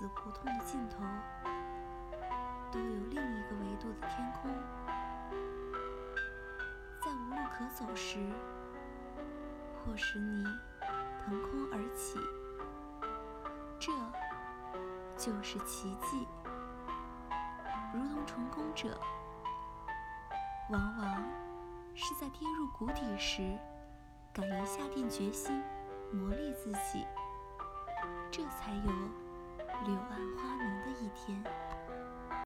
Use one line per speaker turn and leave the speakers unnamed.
死胡同的尽头，都有另一个维度的天空。在无路可走时，或使你腾空而起，这就是奇迹。如同成功者，往往是在跌入谷底时，敢于下定决心，磨砺自己。这才有柳暗花明的一天。